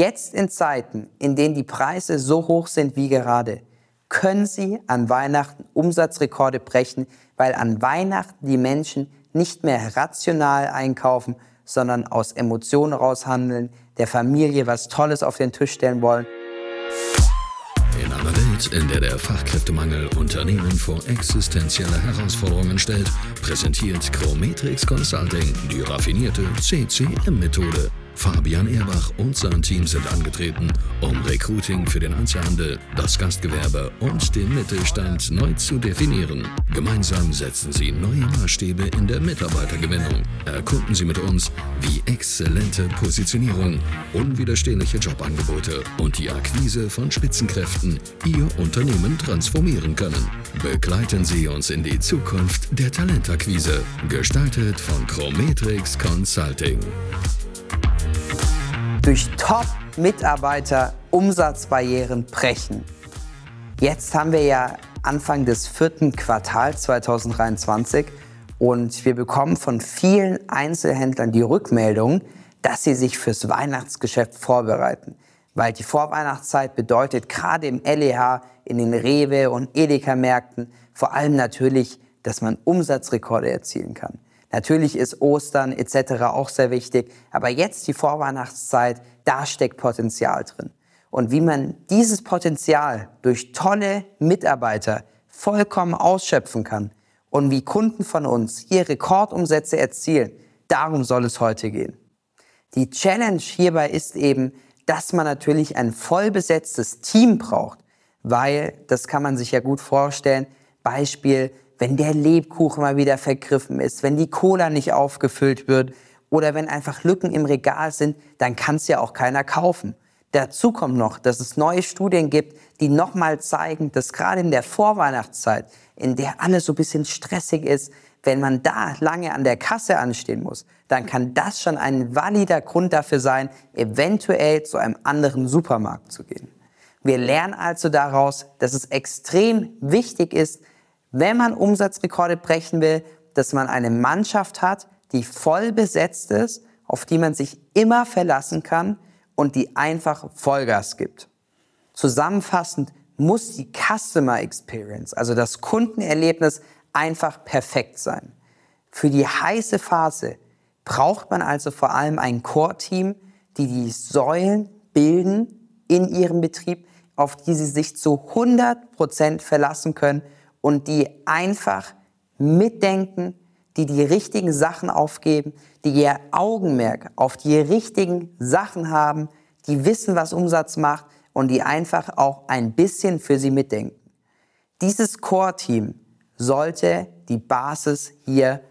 Jetzt in Zeiten, in denen die Preise so hoch sind wie gerade, können Sie an Weihnachten Umsatzrekorde brechen, weil an Weihnachten die Menschen nicht mehr rational einkaufen, sondern aus Emotionen raushandeln, der Familie was Tolles auf den Tisch stellen wollen. In einer Welt, in der der Fachkräftemangel Unternehmen vor existenzielle Herausforderungen stellt, präsentiert Chrometrix Consulting die raffinierte CCM-Methode Fabian Erbach und sein Team sind angetreten, um Recruiting für den Einzelhandel, das Gastgewerbe und den Mittelstand neu zu definieren. Gemeinsam setzen sie neue Maßstäbe in der Mitarbeitergewinnung. Erkunden Sie mit uns, wie exzellente Positionierung, unwiderstehliche Jobangebote und die Akquise von Spitzenkräften Ihr Unternehmen transformieren können. Begleiten Sie uns in die Zukunft der Talentakquise, gestaltet von Chrometrix Consulting durch Top-Mitarbeiter Umsatzbarrieren brechen. Jetzt haben wir ja Anfang des vierten Quartals 2023 und wir bekommen von vielen Einzelhändlern die Rückmeldung, dass sie sich fürs Weihnachtsgeschäft vorbereiten. Weil die Vorweihnachtszeit bedeutet gerade im LEH, in den Rewe und Edeka-Märkten vor allem natürlich, dass man Umsatzrekorde erzielen kann. Natürlich ist Ostern etc. auch sehr wichtig, aber jetzt die Vorweihnachtszeit, da steckt Potenzial drin. Und wie man dieses Potenzial durch tolle Mitarbeiter vollkommen ausschöpfen kann und wie Kunden von uns hier Rekordumsätze erzielen, darum soll es heute gehen. Die Challenge hierbei ist eben, dass man natürlich ein vollbesetztes Team braucht, weil, das kann man sich ja gut vorstellen, Beispiel, wenn der Lebkuchen mal wieder vergriffen ist, wenn die Cola nicht aufgefüllt wird oder wenn einfach Lücken im Regal sind, dann kann es ja auch keiner kaufen. Dazu kommt noch, dass es neue Studien gibt, die nochmal zeigen, dass gerade in der Vorweihnachtszeit, in der alles so ein bisschen stressig ist, wenn man da lange an der Kasse anstehen muss, dann kann das schon ein valider Grund dafür sein, eventuell zu einem anderen Supermarkt zu gehen. Wir lernen also daraus, dass es extrem wichtig ist, wenn man Umsatzrekorde brechen will, dass man eine Mannschaft hat, die voll besetzt ist, auf die man sich immer verlassen kann und die einfach Vollgas gibt. Zusammenfassend muss die Customer Experience, also das Kundenerlebnis, einfach perfekt sein. Für die heiße Phase braucht man also vor allem ein Core-Team, die die Säulen bilden in ihrem Betrieb, auf die sie sich zu 100 Prozent verlassen können und die einfach mitdenken, die die richtigen Sachen aufgeben, die ihr Augenmerk auf die richtigen Sachen haben, die wissen, was Umsatz macht und die einfach auch ein bisschen für sie mitdenken. Dieses Core-Team sollte die Basis hier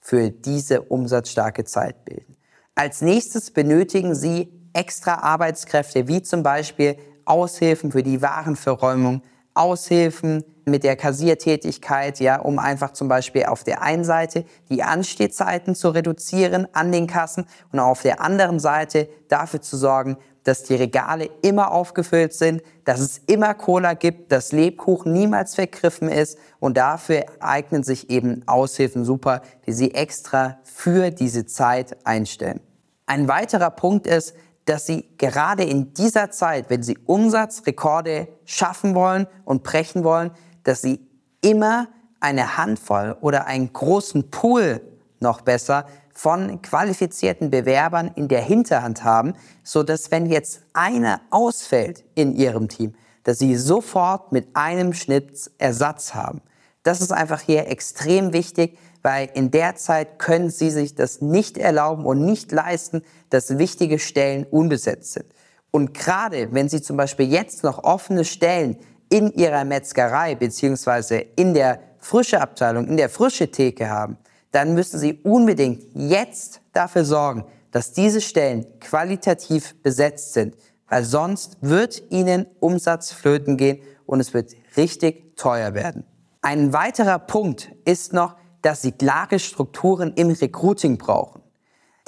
für diese umsatzstarke Zeit bilden. Als nächstes benötigen Sie extra Arbeitskräfte, wie zum Beispiel Aushilfen für die Warenverräumung, Aushilfen mit der Kassiertätigkeit, ja, um einfach zum Beispiel auf der einen Seite die Anstehzeiten zu reduzieren an den Kassen und auf der anderen Seite dafür zu sorgen, dass die Regale immer aufgefüllt sind, dass es immer Cola gibt, dass Lebkuchen niemals vergriffen ist und dafür eignen sich eben Aushilfen super, die Sie extra für diese Zeit einstellen. Ein weiterer Punkt ist, dass sie gerade in dieser Zeit, wenn sie Umsatzrekorde schaffen wollen und brechen wollen, dass sie immer eine Handvoll oder einen großen Pool noch besser von qualifizierten Bewerbern in der Hinterhand haben, so dass wenn jetzt einer ausfällt in ihrem Team, dass sie sofort mit einem Schnitt Ersatz haben. Das ist einfach hier extrem wichtig, weil in der Zeit können sie sich das nicht erlauben und nicht leisten, dass wichtige Stellen unbesetzt sind. Und gerade wenn sie zum Beispiel jetzt noch offene Stellen in ihrer Metzgerei beziehungsweise in der frische Abteilung, in der frische Theke haben, dann müssen sie unbedingt jetzt dafür sorgen, dass diese Stellen qualitativ besetzt sind, weil sonst wird ihnen Umsatz flöten gehen und es wird richtig teuer werden. Ein weiterer Punkt ist noch, dass sie klare Strukturen im Recruiting brauchen.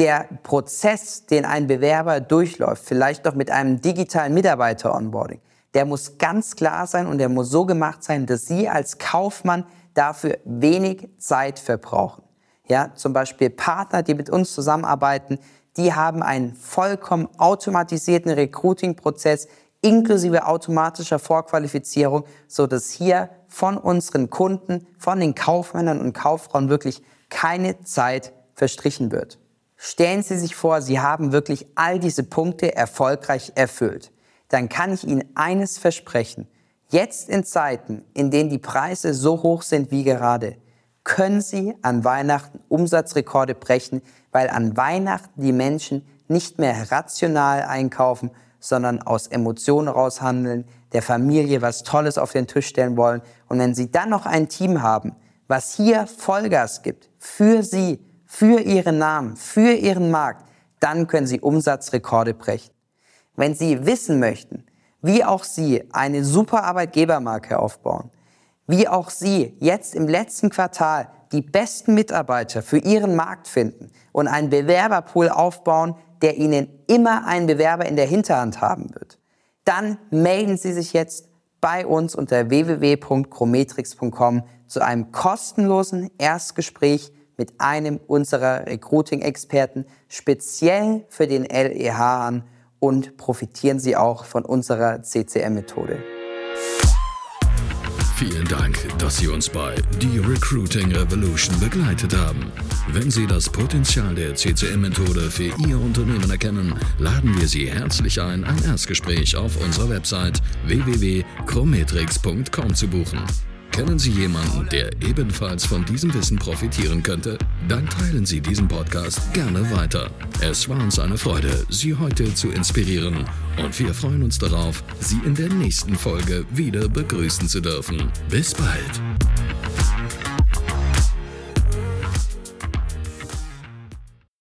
Der Prozess, den ein Bewerber durchläuft, vielleicht doch mit einem digitalen Mitarbeiter-Onboarding, der muss ganz klar sein und der muss so gemacht sein, dass Sie als Kaufmann dafür wenig Zeit verbrauchen. Ja, zum Beispiel Partner, die mit uns zusammenarbeiten, Die haben einen vollkommen automatisierten Recruiting-Prozess inklusive automatischer Vorqualifizierung, so dass hier von unseren Kunden, von den Kaufmännern und Kauffrauen wirklich keine Zeit verstrichen wird. Stellen Sie sich vor, Sie haben wirklich all diese Punkte erfolgreich erfüllt. Dann kann ich Ihnen eines versprechen. Jetzt in Zeiten, in denen die Preise so hoch sind wie gerade, können Sie an Weihnachten Umsatzrekorde brechen, weil an Weihnachten die Menschen nicht mehr rational einkaufen, sondern aus Emotionen raushandeln, der Familie was Tolles auf den Tisch stellen wollen. Und wenn Sie dann noch ein Team haben, was hier Vollgas gibt, für Sie, für Ihren Namen, für Ihren Markt, dann können Sie Umsatzrekorde brechen. Wenn Sie wissen möchten, wie auch Sie eine super Arbeitgebermarke aufbauen, wie auch Sie jetzt im letzten Quartal die besten Mitarbeiter für Ihren Markt finden und einen Bewerberpool aufbauen, der Ihnen immer einen Bewerber in der Hinterhand haben wird, dann melden Sie sich jetzt bei uns unter www.chrometrix.com zu einem kostenlosen Erstgespräch mit einem unserer Recruiting-Experten speziell für den LEH an und profitieren Sie auch von unserer CCM-Methode. Vielen Dank, dass Sie uns bei The Recruiting Revolution begleitet haben. Wenn Sie das Potenzial der CCM-Methode für Ihr Unternehmen erkennen, laden wir Sie herzlich ein, ein Erstgespräch auf unserer Website www.chrometrix.com zu buchen. Kennen Sie jemanden, der ebenfalls von diesem Wissen profitieren könnte? Dann teilen Sie diesen Podcast gerne weiter. Es war uns eine Freude, Sie heute zu inspirieren und wir freuen uns darauf, Sie in der nächsten Folge wieder begrüßen zu dürfen. Bis bald!